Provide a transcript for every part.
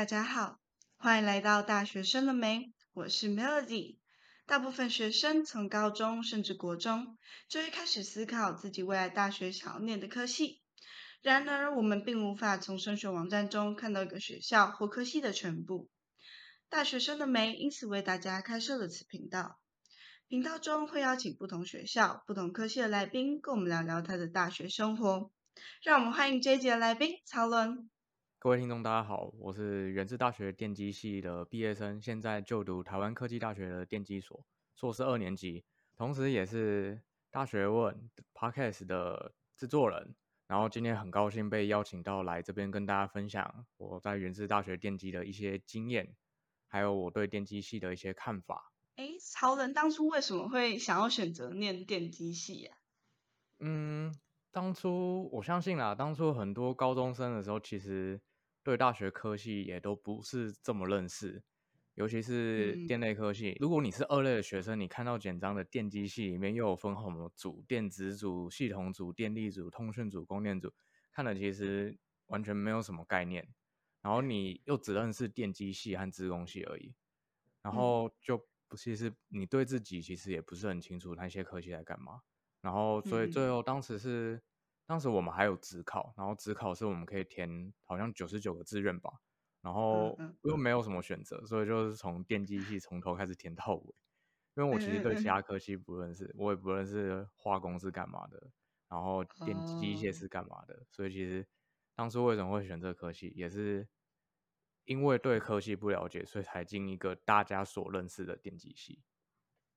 大家好，欢迎来到大学生了没？我是 Melody。大部分学生从高中甚至国中就会开始思考自己未来大学想要念的科系。然而，我们并无法从升学网站中看到一个学校或科系的全部。大学生的没因此为大家开设了此频道。频道中会邀请不同学校、不同科系的来宾，跟我们聊聊他的大学生活。让我们欢迎这一节的来宾曹伦。各位听众，大家好，我是源自大学电机系的毕业生，现在就读台湾科技大学的电机所，硕士二年级，同时也是大学问 Podcast 的制作人。然后今天很高兴被邀请到来这边跟大家分享我在源自大学电机的一些经验，还有我对电机系的一些看法。哎，曹仁当初为什么会想要选择念电机系呀？嗯，当初我相信啦，当初很多高中生的时候，其实。对大学科系也都不是这么认识，尤其是电类科系。如果你是二类的学生，你看到简章的电机系里面又有分什么组，电子组、系统组、电力组、通讯组、供电组，看了其实完全没有什么概念。然后你又只认识电机系和资工系而已，然后就不其实你对自己其实也不是很清楚那些科系在干嘛。然后所以最后当时是。当时我们还有职考，然后职考是我们可以填好像九十九个志愿吧，然后又没有什么选择，所以就是从电机系从头开始填到尾。因为我其实对其他科系不认识，我也不认识化工是干嘛的，然后电机械是干嘛的，所以其实当初为什么会选这科系，也是因为对科系不了解，所以才进一个大家所认识的电机系。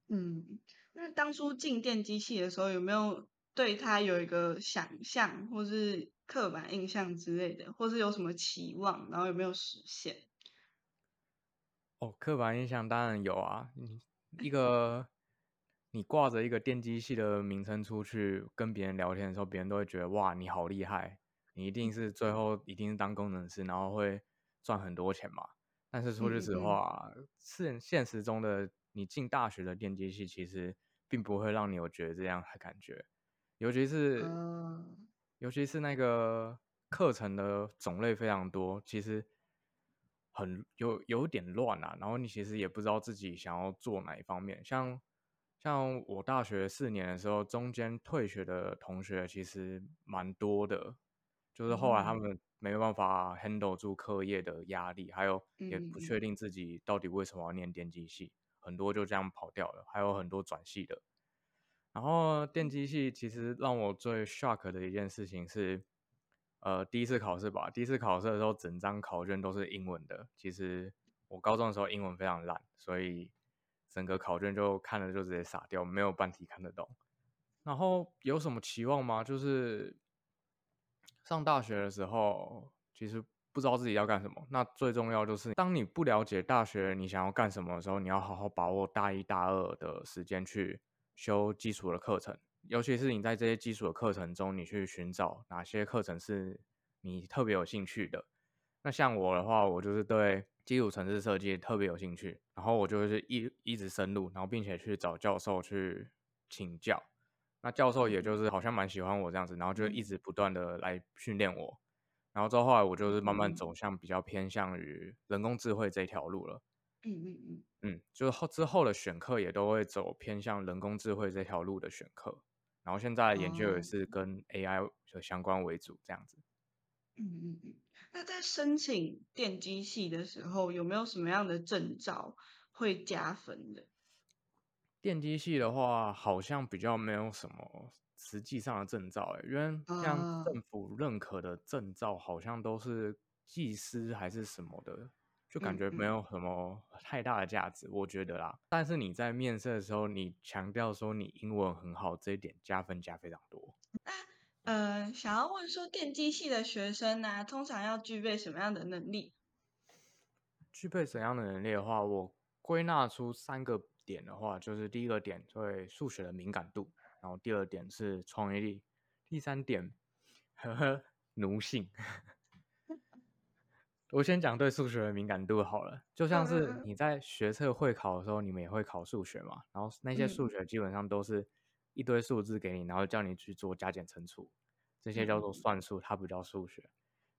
嗯，那当初进电机系的时候有没有？对他有一个想象，或是刻板印象之类的，或是有什么期望，然后有没有实现？哦，刻板印象当然有啊。你一个你挂着一个电机系的名称出去跟别人聊天的时候，别人都会觉得哇，你好厉害，你一定是最后一定是当工程师，然后会赚很多钱嘛。但是说句实话，现现实中的你进大学的电机系，其实并不会让你有觉得这样的感觉。尤其是，尤其是那个课程的种类非常多，其实很有有点乱啊。然后你其实也不知道自己想要做哪一方面。像像我大学四年的时候，中间退学的同学其实蛮多的，就是后来他们没有办法 handle 住课业的压力，还有也不确定自己到底为什么要念电机系，很多就这样跑掉了。还有很多转系的。然后电机系其实让我最 shock 的一件事情是，呃，第一次考试吧。第一次考试的时候，整张考卷都是英文的。其实我高中的时候英文非常烂，所以整个考卷就看了就直接傻掉，没有半题看得懂。然后有什么期望吗？就是上大学的时候，其实不知道自己要干什么。那最重要就是，当你不了解大学你想要干什么的时候，你要好好把握大一大二的时间去。修基础的课程，尤其是你在这些基础的课程中，你去寻找哪些课程是你特别有兴趣的。那像我的话，我就是对基础城市设计特别有兴趣，然后我就是一一直深入，然后并且去找教授去请教。那教授也就是好像蛮喜欢我这样子，然后就一直不断的来训练我。然后之后后来我就是慢慢走向比较偏向于人工智慧这条路了。嗯嗯嗯。嗯，就是后之后的选课也都会走偏向人工智慧这条路的选课，然后现在研究也是跟 AI 的相关为主这样子。嗯嗯嗯，那在申请电机系的时候，有没有什么样的证照会加分的？电机系的话，好像比较没有什么实际上的证照，哎，因为像政府认可的证照，好像都是技师还是什么的。就感觉没有什么太大的价值，我觉得啦。但是你在面试的时候，你强调说你英文很好，这一点加分加非常多。那呃，想要问说电机系的学生呢，通常要具备什么样的能力？具备怎样的能力的话，我归纳出三个点的话，就是第一个点对数学的敏感度，然后第二点是创意力，第三点 呵呵奴性。我先讲对数学的敏感度好了，就像是你在学测会考的时候，你们也会考数学嘛，然后那些数学基本上都是一堆数字给你，然后叫你去做加减乘除，这些叫做算术，它不叫数学。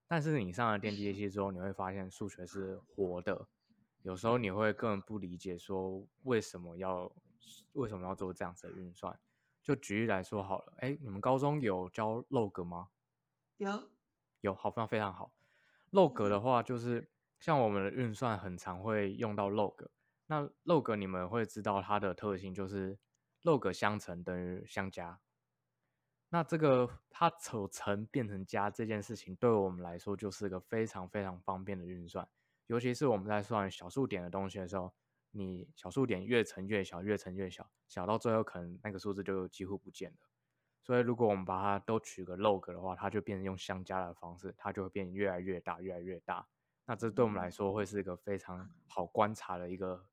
但是你上了电机系之后，你会发现数学是活的，有时候你会根本不理解说为什么要为什么要做这样子的运算。就举例来说好了，哎，你们高中有教 log 吗？有，有，好，非常非常好。Log 的话，就是像我们的运算很常会用到 log。那 log 你们会知道它的特性就是 log 相乘等于相加。那这个它从乘变成加这件事情，对我们来说就是个非常非常方便的运算。尤其是我们在算小数点的东西的时候，你小数点越乘越小，越乘越小，小到最后可能那个数字就几乎不见了。所以如果我们把它都取个 log 的话，它就变成用相加的方式，它就会变越来越大，越来越大。那这对我们来说会是一个非常好观察的一个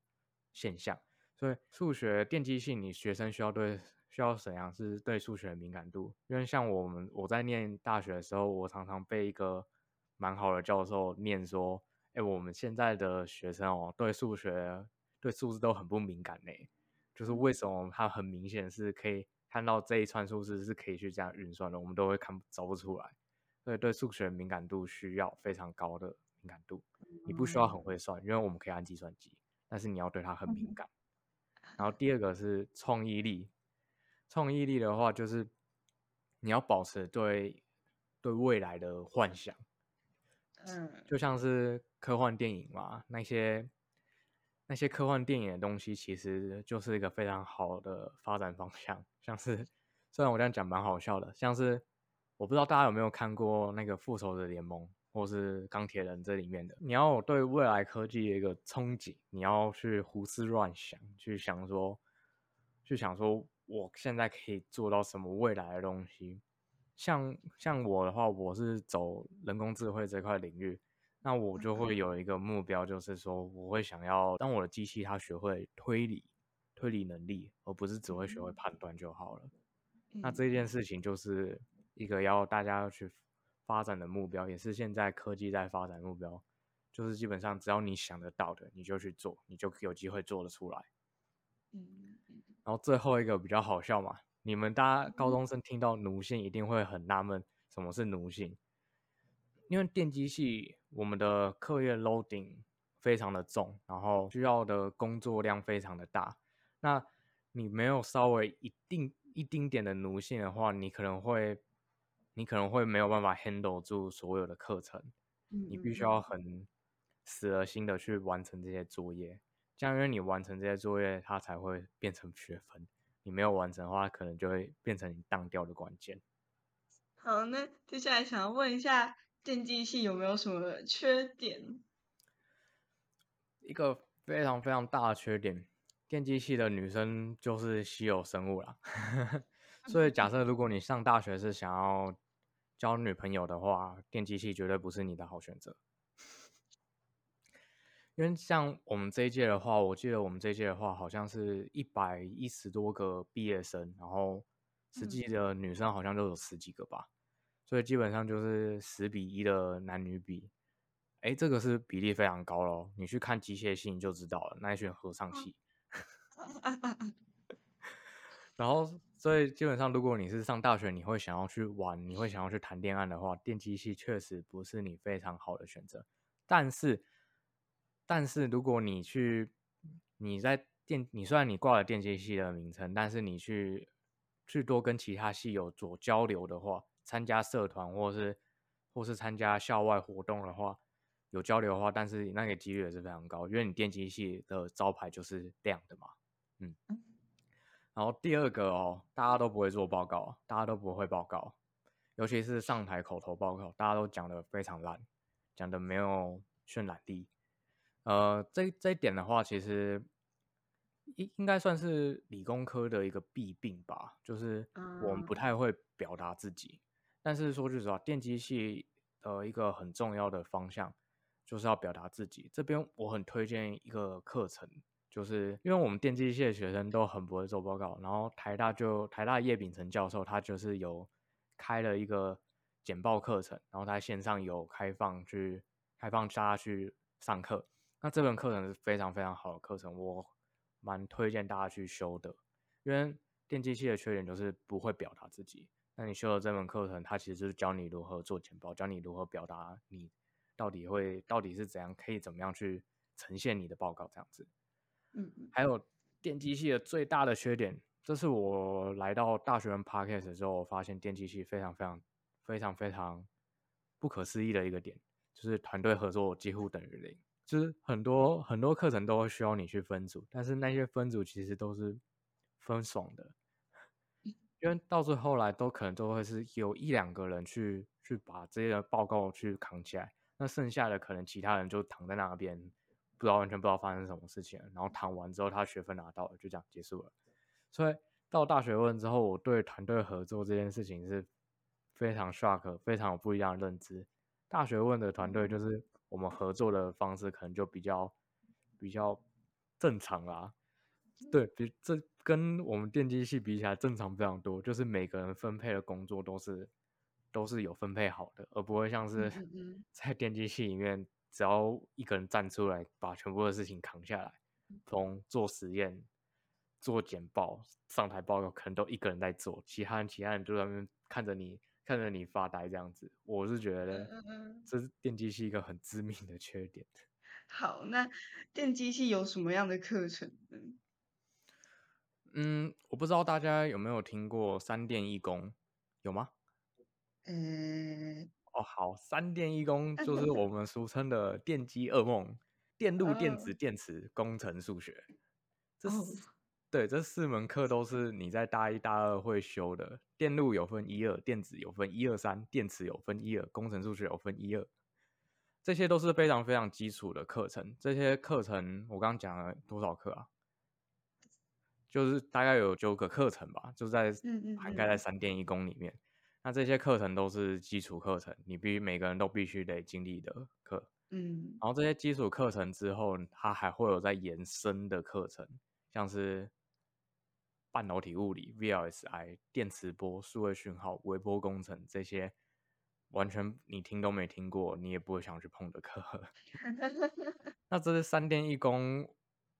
现象。所以数学电机系，你学生需要对。需要怎样是对数学的敏感度？因为像我们我在念大学的时候，我常常被一个蛮好的教授念说：“哎，我们现在的学生哦，对数学、对数字都很不敏感呢。就是为什么他很明显是可以看到这一串数字是可以去这样运算的，我们都会看找不出来。所以对数学敏感度需要非常高的敏感度。你不需要很会算，因为我们可以按计算机，但是你要对它很敏感。然后第二个是创意力。创意力的话，就是你要保持对对未来的幻想，嗯，就像是科幻电影嘛，那些那些科幻电影的东西，其实就是一个非常好的发展方向。像是虽然我这样讲蛮好笑的，像是我不知道大家有没有看过那个复仇者联盟或是钢铁人这里面的，你要对未来科技的一个憧憬，你要去胡思乱想，去想说，去想说。我现在可以做到什么未来的东西？像像我的话，我是走人工智慧这块领域，那我就会有一个目标，就是说我会想要当我的机器它学会推理、推理能力，而不是只会学会判断就好了。那这件事情就是一个要大家要去发展的目标，也是现在科技在发展目标，就是基本上只要你想得到的，你就去做，你就有机会做得出来。嗯。然后最后一个比较好笑嘛，你们大家高中生听到奴性一定会很纳闷，什么是奴性？因为电机系我们的课业 loading 非常的重，然后需要的工作量非常的大。那你没有稍微一定一丁点的奴性的话，你可能会你可能会没有办法 handle 住所有的课程，你必须要很死了心的去完成这些作业。这样，因为你完成这些作业，它才会变成学分。你没有完成的话，可能就会变成你当掉的关键。好，那接下来想要问一下，电机系有没有什么缺点？一个非常非常大的缺点，电机系的女生就是稀有生物啦。所以，假设如果你上大学是想要交女朋友的话，电机系绝对不是你的好选择。因为像我们这一届的话，我记得我们这一届的话，好像是一百一十多个毕业生，然后实际的女生好像都有十几个吧，所以基本上就是十比一的男女比，哎，这个是比例非常高咯，你去看机械系就知道了，那一群合唱系。然后，所以基本上，如果你是上大学，你会想要去玩，你会想要去谈恋爱的话，电机系确实不是你非常好的选择，但是。但是如果你去，你在电，你虽然你挂了电机系的名称，但是你去去多跟其他系有做交流的话，参加社团或是或是参加校外活动的话，有交流的话，但是那个几率也是非常高，因为你电机系的招牌就是亮的嘛，嗯。然后第二个哦，大家都不会做报告，大家都不会报告，尤其是上台口头报告，大家都讲的非常烂，讲的没有渲染力。呃，这这一点的话，其实应应该算是理工科的一个弊病吧，就是我们不太会表达自己。但是说句实话，电机系的一个很重要的方向就是要表达自己。这边我很推荐一个课程，就是因为我们电机系的学生都很不会做报告，然后台大就台大叶秉成教授他就是有开了一个简报课程，然后他线上有开放去开放大家去上课。那这门课程是非常非常好的课程，我蛮推荐大家去修的。因为电机系的缺点就是不会表达自己，那你修的这门课程，它其实就是教你如何做简报，教你如何表达你到底会到底是怎样，可以怎么样去呈现你的报告这样子。嗯嗯，还有电机系的最大的缺点，这是我来到大学生 podcast 之后，我发现电机系非常非常非常非常不可思议的一个点，就是团队合作几乎等于零。就是很多很多课程都会需要你去分组，但是那些分组其实都是分爽的，因为到最后来都可能都会是有一两个人去去把这些报告去扛起来，那剩下的可能其他人就躺在那边，不知道完全不知道发生什么事情，然后躺完之后他学分拿到了，就这样结束了。所以到大学问之后，我对团队合作这件事情是非常 shock，非常有不一样的认知。大学问的团队就是我们合作的方式可能就比较比较正常啦，对比这跟我们电机系比起来正常非常多，就是每个人分配的工作都是都是有分配好的，而不会像是 在电机系里面，只要一个人站出来把全部的事情扛下来，从做实验、做简报、上台报告，可能都一个人在做，其他人其他人就在那边看着你看着你发呆这样子。我是觉嗯得。这是电机系一个很致命的缺点。好，那电机系有什么样的课程呢？嗯，我不知道大家有没有听过三电一工，有吗？嗯，哦，好，三电一工就是我们俗称的电机噩梦，电路、电子、哦电池、工程、数学。这哦四对这四门课都是你在大一、大二会修的。电路有分一二，电子有分一二三，电池有分一二，工程数学有分一二。这些都是非常非常基础的课程。这些课程我刚刚讲了多少课啊？就是大概有九个课程吧，就在涵盖在嗯三电一工里面。那这些课程都是基础课程，你必须每个人都必须得经历的课。嗯然后这些基础课程之后，它还会有在延伸的课程，像是半导体物理、VLSI、电磁波、数位讯号、微波工程这些，完全你听都没听过，你也不会想去碰的课。那这是三电一工，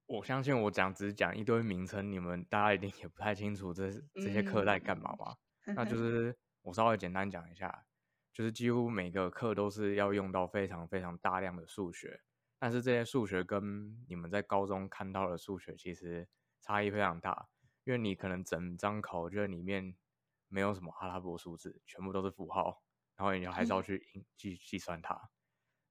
我相信我讲只是讲一堆名称，你们大家一定也不太清楚这这些课在干嘛吧？那就 是我稍微简单讲一下，就是几乎每个课都是要用到非常非常大量的数学，但是这些数学跟你们在高中看到的数学其实差异非常大，因为你可能整张考卷里面没有什么阿拉伯数字，全部都是符号，然后你还是要去计计算它。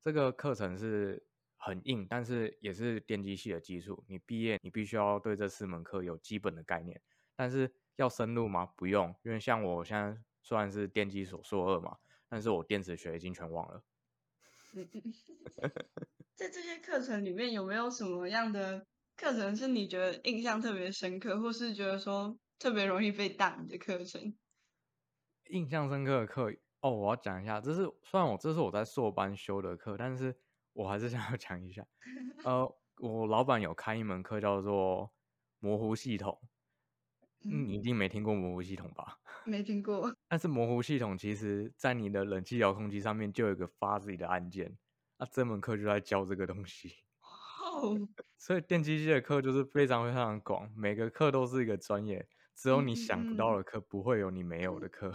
这个课程是很硬，但是也是电机系的基础。你毕业，你必须要对这四门课有基本的概念。但是要深入吗？不用，因为像我现在虽然是电机所硕二嘛，但是我电子学已经全忘了。在这些课程里面有没有什么样的课程是你觉得印象特别深刻，或是觉得说特别容易被挡的课程？印象深刻的课哦，我要讲一下，这是虽然我这是我在硕班修的课，但是我还是想要讲一下。呃，我老板有开一门课叫做模糊系统，嗯，你一定没听过模糊系统吧？没听过。但是模糊系统其实在你的冷气遥控器上面就有一个发自己的按键，那这门课就在教这个东西。哦，所以电机系的课就是非常非常广，每个课都是一个专业，只有你嗯想不嗯到的课，不会有你没有的课。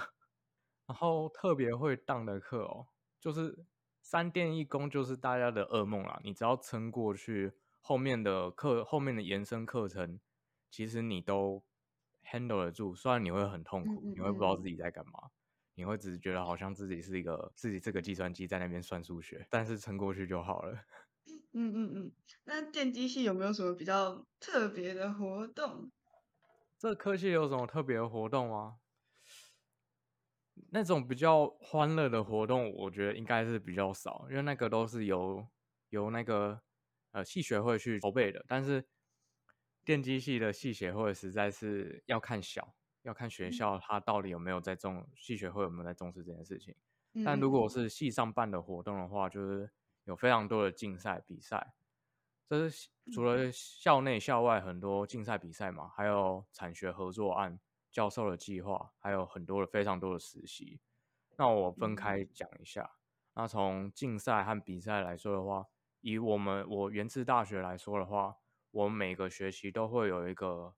然后特别会当的课哦，就是三电一工，就是大家的噩梦啦。你只要撑过去，后面的课后面的延伸课程，其实你都 handle 得住。虽然你会很痛苦，嗯嗯你会不知道嗯自己在干嘛，你会只是觉得好像自己是一个自己这个计算机在那边算数学，但是撑过去就好了。嗯嗯嗯。那电机系有没有什么比较特别的活动？这科系有什么特别的活动吗？那种比较欢乐的活动，我觉得应该是比较少，因为那个都是由由那个呃系学会去筹备的。但是电机系的系学会实在是要看小，要看学校它到底有没有在重系学会有没有在重视这件事情。但如果嗯是系上办的活动的话，就是有非常多的竞赛比赛，这是除了校内校外很多竞赛比赛嘛，还有产学合作案、教授的计划，还有很多的非常多的实习。那我分开讲一下。那从竞赛和比赛来说的话，以我们我原自大学来说的话，我每个学期都会有一个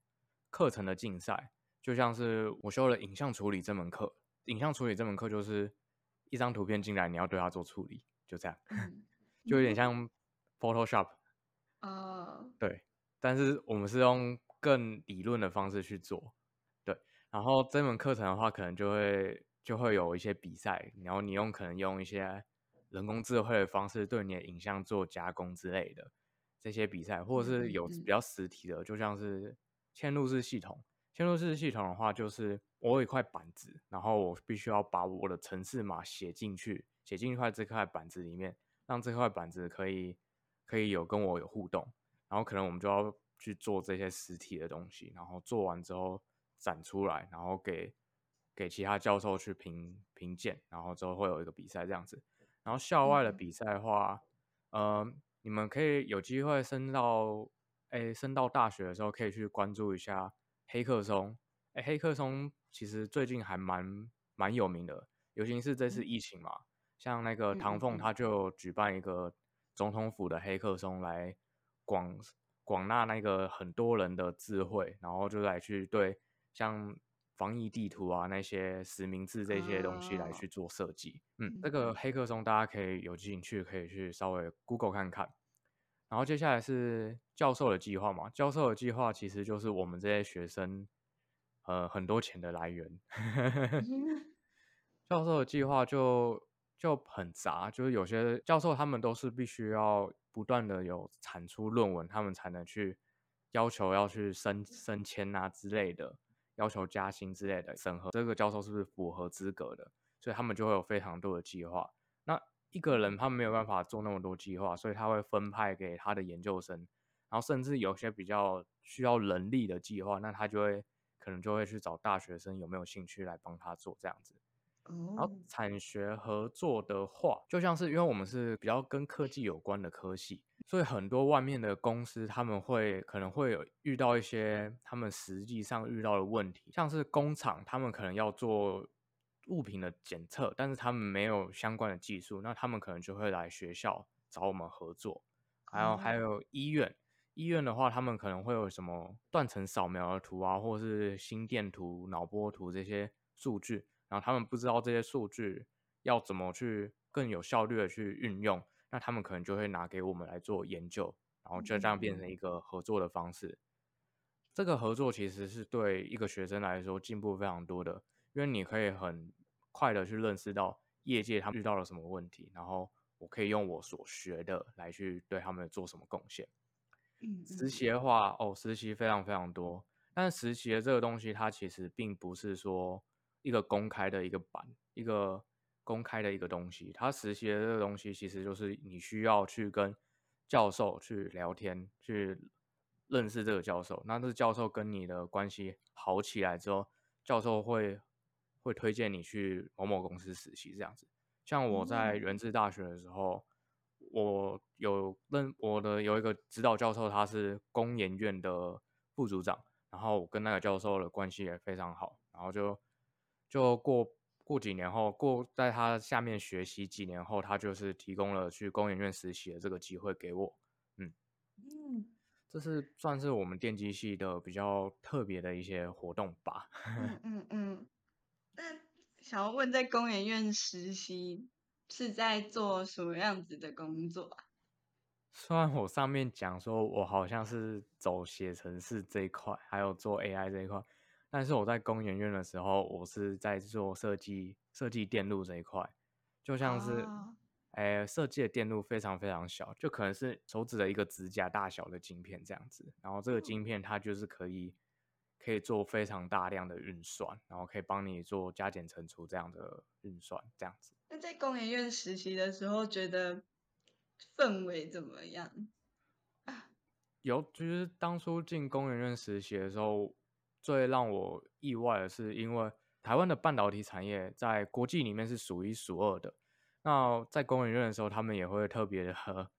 课程的竞赛，就像是我修了影像处理这门课。影像处理这门课就是一张图片进来，你要对它做处理，就这样，嗯 就有点像 Photoshop。嗯，对，但是我们是用更理论的方式去做，对。然后这门课程的话，可能就会就会有一些比赛，然后你用可能用一些人工智慧的方式对你的影像做加工之类的这些比赛，或者是有比较实体的，就像是嵌入式系统。嵌入式系统的话，就是我有一块板子，然后我必须要把我的程式码写进去，写进一块这块板子里面，让这块板子可以可以有跟我有互动。然后可能我们就要去做这些实体的东西，然后做完之后展出来，然后给给其他教授去评评鉴，然后之后会有一个比赛这样子。然后校外的嗯比赛的话，呃，你们可以有机会升到，哎，升到大学的时候可以去关注一下黑客松。哎，黑客松其实最近还蛮蛮有名的，尤其是这次疫情嘛，像那个唐凤他就举办一个总统府的黑客松来广广纳那个很多人的智慧，然后就来去对像防疫地图啊那些实名制这些东西来哦去做设计。嗯，嗯这个黑客松大家可以有兴趣可以去稍微 Google 看看。然后接下来是教授的计划嘛，教授的计划其实就是我们这些学生呃很多钱的来源。嗯教授的计划就就很杂，就是有些教授他们都是必须要不断的有产出论文，他们才能去要求要去升升迁啊之类的，要求加薪之类的审核，这个教授是不是符合资格的，所以他们就会有非常多的计划。那一个人他没有办法做那么多计划，所以他会分派给他的研究生，然后甚至有些比较需要人力的计划，那他就会可能就会去找大学生有没有兴趣来帮他做这样子。然后哦，产学合作的话，就像是因为我们是比较跟科技有关的科系，所以很多外面的公司他们会可能会有遇到一些他们实际上遇到的问题，像是工厂他们可能要做物品的检测，但是他们没有相关的技术，那他们可能就会来学校找我们合作。还有还哦。有医院，医院的话，他们可能会有什么断层扫描的图啊，或者是心电图、脑波图这些数据，然后他们不知道这些数据要怎么去更有效率的去运用，那他们可能就会拿给我们来做研究，然后就这样变成一个合作的方式。这个合作其实是对一个学生来说进步非常多的，因为你可以很快的去认识到业界他们遇到了什么问题，然后我可以用我所学的来去对他们做什么贡献。嗯实习的话，哦，实习非常非常多，但是实习的这个东西，它其实并不是说一个公开的一个版，一个公开的一个东西。它实习的这个东西，其实就是你需要去跟教授去聊天，去认识这个教授。那这教授跟你的关系好起来之后，教授会会推荐你去某某公司实习这样子。像我在哦原治大学的时候，我有认我的有一个指导教授，他是工研院的副组长，然后我跟那个教授的关系也非常好，然后就就过过几年后，过在他下面学习几年后，他就是提供了去工研院实习的这个机会给我，嗯嗯这是算是我们电机系的比较特别的一些活动吧。嗯嗯嗯。那想要问，在工研院实习是在做什么样子的工作啊？虽然我上面讲说我好像是走写程式这一块，还有做 AI 这一块，但是我在工研院的时候，我是在做设计设计电路这一块，就像是，哦哎、设计的电路非常非常小，就可能是手指的一个指甲大小的晶片这样子，然后这个晶片它就是可以可以做非常大量的运算，然后可以帮你做加减乘除这样的运算这样子。那在工研院实习的时候，觉得氛围怎么样？有，就是当初进工研院实习的时候，最让我意外的是，因为台湾的半导体产业在国际里面是数一数二的。那在工研院的时候，他们也会特别的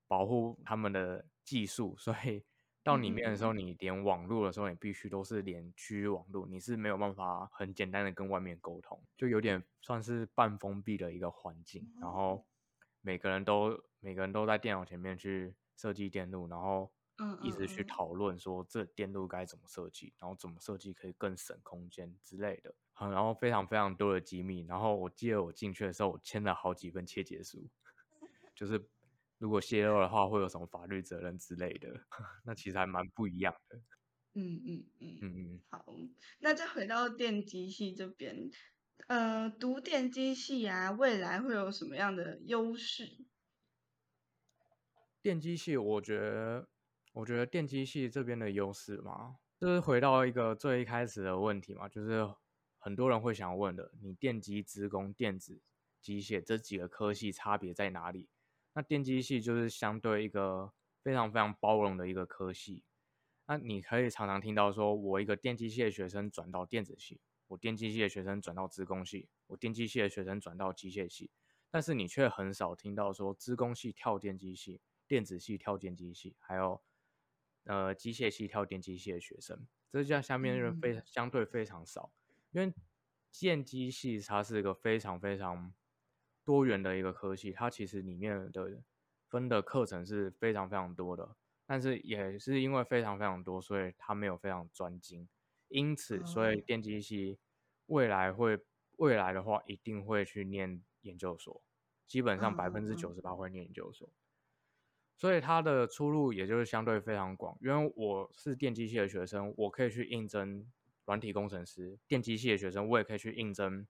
保护他们的技术，所以到里面的时候，你连网络的时候，你必须都是连区域网络，你是没有办法很简单的跟外面沟通，就有点算是半封闭的一个环境。然后每个人都每个人都在电脑前面去设计电路，然后嗯一直去讨论说这电路该怎么设计，然后怎么设计可以更省空间之类的。好，然后非常非常多的机密。然后我记得我进去的时候，我签了好几份切结书，就是如果泄露的话，会有什么法律责任之类的。那其实还蛮不一样的。嗯嗯嗯，嗯嗯，好，那再回到电机系这边，呃，读电机系啊，未来会有什么样的优势？电机系，我觉得，我觉得电机系这边的优势嘛，就是回到一个最一开始的问题嘛，就是很多人会想问的，你电机、资工、电子、机械这几个科系差别在哪里？那电机系就是相对一个非常非常包容的一个科系。那你可以常常听到说，我一个电机系的学生转到电子系，我电机系的学生转到资工系，我电机系的学生转到机械系，但是你却很少听到说资工系跳电机系。电子系跳电机系，还有呃机械系跳电机系的学生，这叫下面人非相对非常少，因为电机系它是一个非常非常多元的一个科系，它其实里面的分的课程是非常非常多的，但是也是因为非常非常多，所以它没有非常专精，因此所以电机系未来会未来的话一定会去念研究所，基本上百分之九十八。会念研究所。所以它的出路也就是相对非常广，因为我是电机系的学生，我可以去应征软体工程师；电机系的学生，我也可以去应征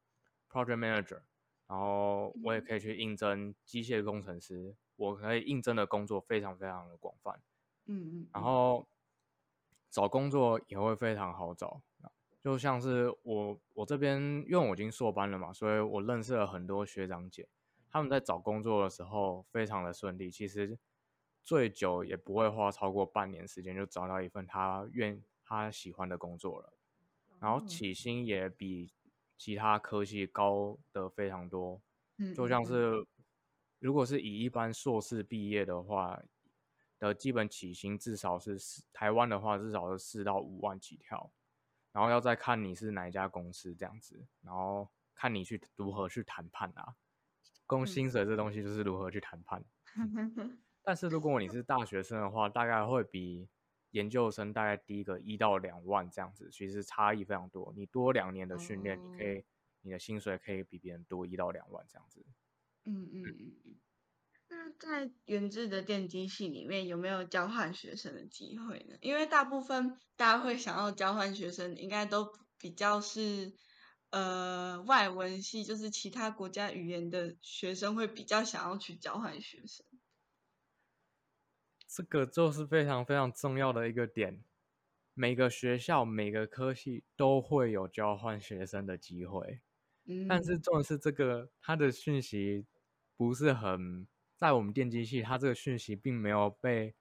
project manager，然后我也可以去应征机械工程师。我可以应征的工作非常非常的广泛，嗯嗯，然后找工作也会非常好找。就像是我我这边，因为我已经硕班了嘛，所以我认识了很多学长姐，他们在找工作的时候非常的顺利。其实。最久也不会花超过半年时间就找到一份他愿他喜欢的工作了，然后起薪也比其他科系高的非常多，就像是。如果是以一般硕士毕业的话的基本起薪至少是四台湾的话至少是四到五万起跳，然后要再看你是哪一家公司这样子，然后看你去如何去谈判啊，工薪水这东西就是如何去谈判。但是如果你是大学生的话，大概会比研究生大概低个一到两万这样子，其实差异非常多。你多两年的训练，你可以你的薪水可以比别人多一到两万这样子。嗯嗯嗯嗯。那在原制的电机系里面有没有交换学生的机会呢？因为大部分大家会想要交换学生，应该都比较是呃外文系，就是其他国家语言的学生会比较想要去交换学生。这个就是非常非常重要的一个点，每个学校每个科系都会有交换学生的机会，嗯，但是重点是这个它的讯息不是很在我们电机系，它这个讯息并没有被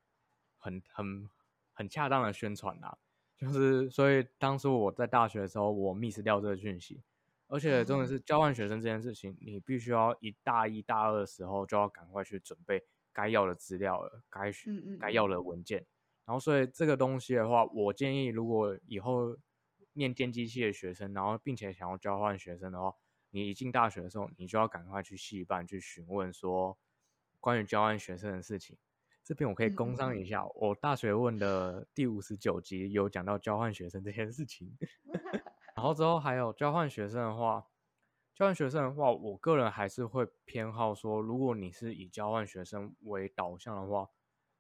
很很很恰当的宣传啊，就是所以当初我在大学的时候，我 miss 掉这个讯息，而且重点是交换学生这件事情，你必须要一大一大二的时候就要赶快去准备。该要的资料了，该该要的文件，然后所以这个东西的话，我建议如果以后念电机系的学生，然后并且想要交换学生的话，你一进大学的时候，你就要赶快去系办去询问说关于交换学生的事情。这边我可以工商一下，我大学问的第五十九集有讲到交换学生这件事情，然后之后还有交换学生的话。交换学生的话，我个人还是会偏好说，如果你是以交换学生为导向的话，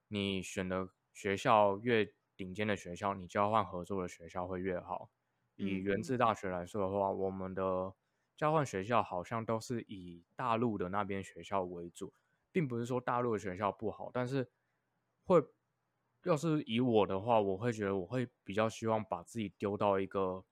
你选的学校越顶尖的学校，你交换合作的学校会越好。以原治大学来说的话，我们的交换学校好像都是以大陆的那边学校为主，并不是说大陆的学校不好，但是会，要是以我的话，我会觉得我会比较希望把自己丢到一个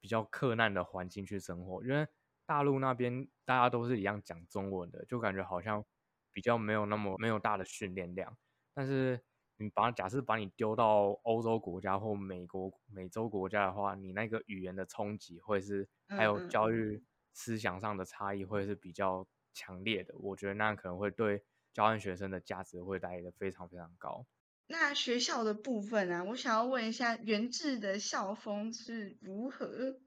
比较困难的环境去生活，因为。大陆那边大家都是一样讲中文的，就感觉好像比较没有那么没有大的训练量。但是你把假设把你丢到欧洲国家或美国、美洲国家的话，你那个语言的冲击会是还有教育思想上的差异会是比较强烈的。我觉得那可能会对交换学生的价值会带的非常非常高。那学校的部分啊，我想要问一下，原制的校风是如何？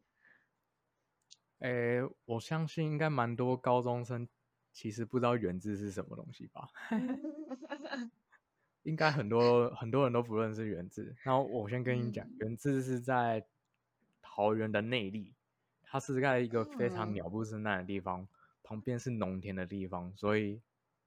诶，我相信应该蛮多高中生其实不知道原字是什么东西吧？应该很多很多人都不认识原治。然后我先跟你讲，嗯原治是在桃园的内力，它是在一个非常嗯鸟不生蛋的地方，旁边是农田的地方，所以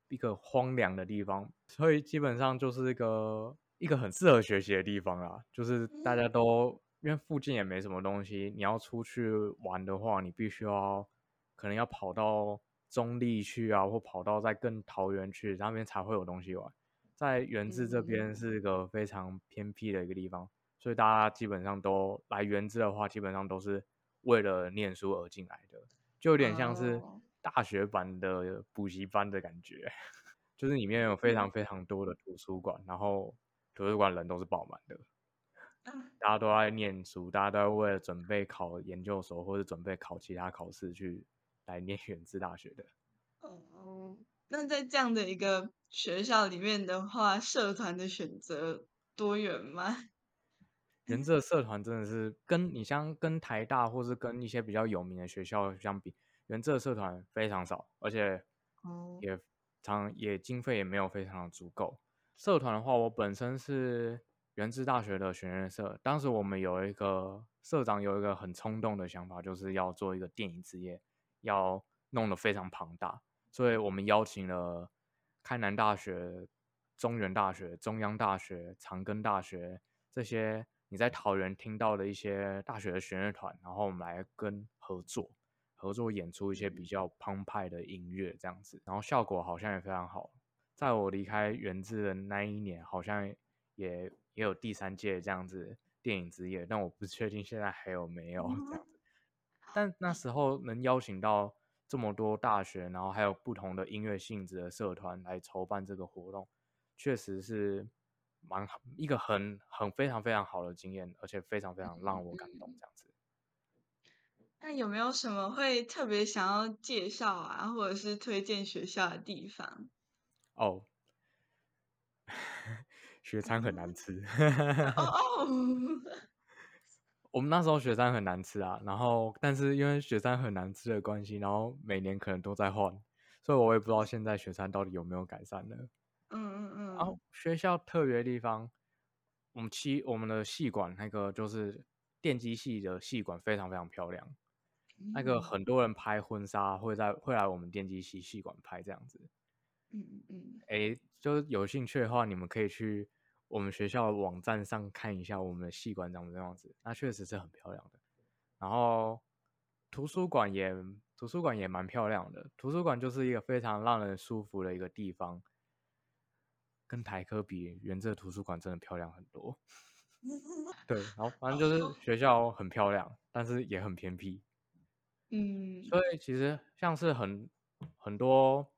一个荒凉的地方，所以基本上就是一个一个很适合学习的地方啦。就是大家都因为附近也没什么东西，你要出去玩的话，你必须要可能要跑到中立去啊，或跑到在更桃园去，那边才会有东西玩。在原子这边嗯。是一个非常偏僻的一个地方，所以大家基本上都来原子的话，基本上都是为了念书而进来的，就有点像是哦。大学版的补习班的感觉，就是里面有非常非常多的图书馆，然后图书馆人都是爆满的，嗯大家都在念书，大家都在为了准备考研究所或者准备考其他考试去来念原治大学的。哦，那在这样的一个学校里面的话，社团的选择多元吗？原治的社团真的是跟你像跟台大或是跟一些比较有名的学校相比，原治的社团非常少，而且哦也常也经费也没有非常的足够。社团的话，我本身是原治大学的学院社，当时我们有一个社长有一个很冲动的想法，就是要做一个电影之夜，要弄得非常庞大，所以我们邀请了开南大学、中原大学、中央大学、长庚大学这些你在桃园听到的一些大学的弦乐团，然后我们来跟合作，合作演出一些比较澎湃的音乐这样子，然后效果好像也非常好。在我离开原治的那一年，好像也也有第三届这样子电影之夜，但我不确定现在还有没有这样子。但那时候能邀请到这么多大学，然后还有不同的音乐性质的社团来筹办这个活动，确实是蛮好一个很很非常非常好的经验，而且非常非常让我感动这样子。那有没有什么会特别想要介绍啊，或者是推荐学校的地方？哦，雪餐很难吃。我们那时候雪山很难吃啊，然后但是因为雪山很难吃的关系，然后每年可能都在换，所以我也不知道现在雪山到底有没有改善了。嗯嗯嗯然后嗯，学校特别的地方，我们系我们的系馆那个就是电机系的系馆非常非常漂亮，那个嗯很多人拍婚纱会在会来我们电机系系馆拍这样子。嗯嗯嗯，诶，就是有兴趣的话，你们可以去我们学校的网站上看一下我们的系馆长什么样子，那确实是很漂亮的。然后图书馆也图书馆也蛮漂亮的，图书馆就是一个非常让人舒服的一个地方。跟台科比，原这图书馆真的漂亮很多。对，然后反正就是学校很漂亮，但是也很偏僻。嗯所以其实像是很很多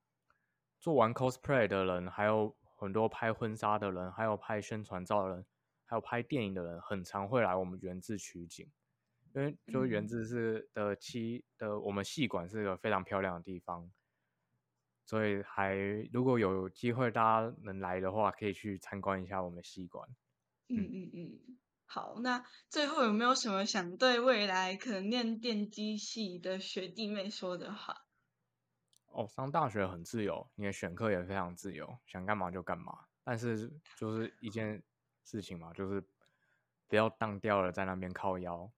做完 cosplay 的人，还有很多拍婚纱的人，还有拍宣传照的人，还有拍电影的人，很常会来我们原治取景，因为就原嗯治是的七的我们戏馆是个非常漂亮的地方，所以还如果有机会大家能来的话，可以去参观一下我们戏馆。嗯嗯嗯，好，那最后有没有什么想对未来可能念电机系的学弟妹说的话？哦，上大学很自由，你的选课也非常自由，想干嘛就干嘛。但是就是一件事情嘛，就是不要当掉了在那边靠腰。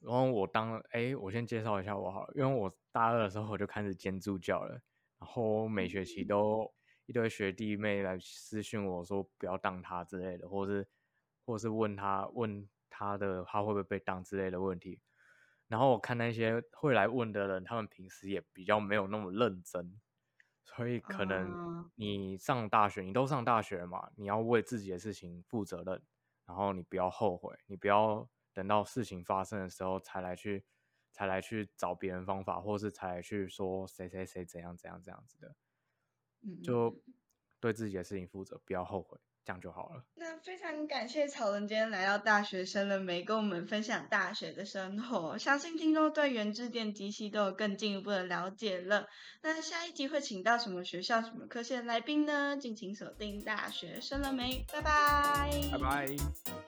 然后我当哎，我先介绍一下我好了，因为我大二的时候我就开始兼助教了，然后每学期都一堆学弟妹来私讯我说不要当他之类的，或是或是问他问他的他会不会被当之类的问题。然后我看那些会来问的人，他们平时也比较没有那么认真，所以可能嗯你上大学，你都上大学了嘛，你要为自己的事情负责任，然后你不要后悔，你不要等到事情发生的时候才来去才来去找别人方法，或是才来去说谁谁谁怎样怎样这样子的，嗯，就嗯。对自己的事情负责，不要后悔，这样就好了。那非常感谢草人今天来到大学生了没，跟我们分享大学的生活。相信听众对原制电机系都有更进一步的了解了。那下一集会请到什么学校、什么科系的来宾呢？敬请锁定大学生了没，拜拜，拜拜。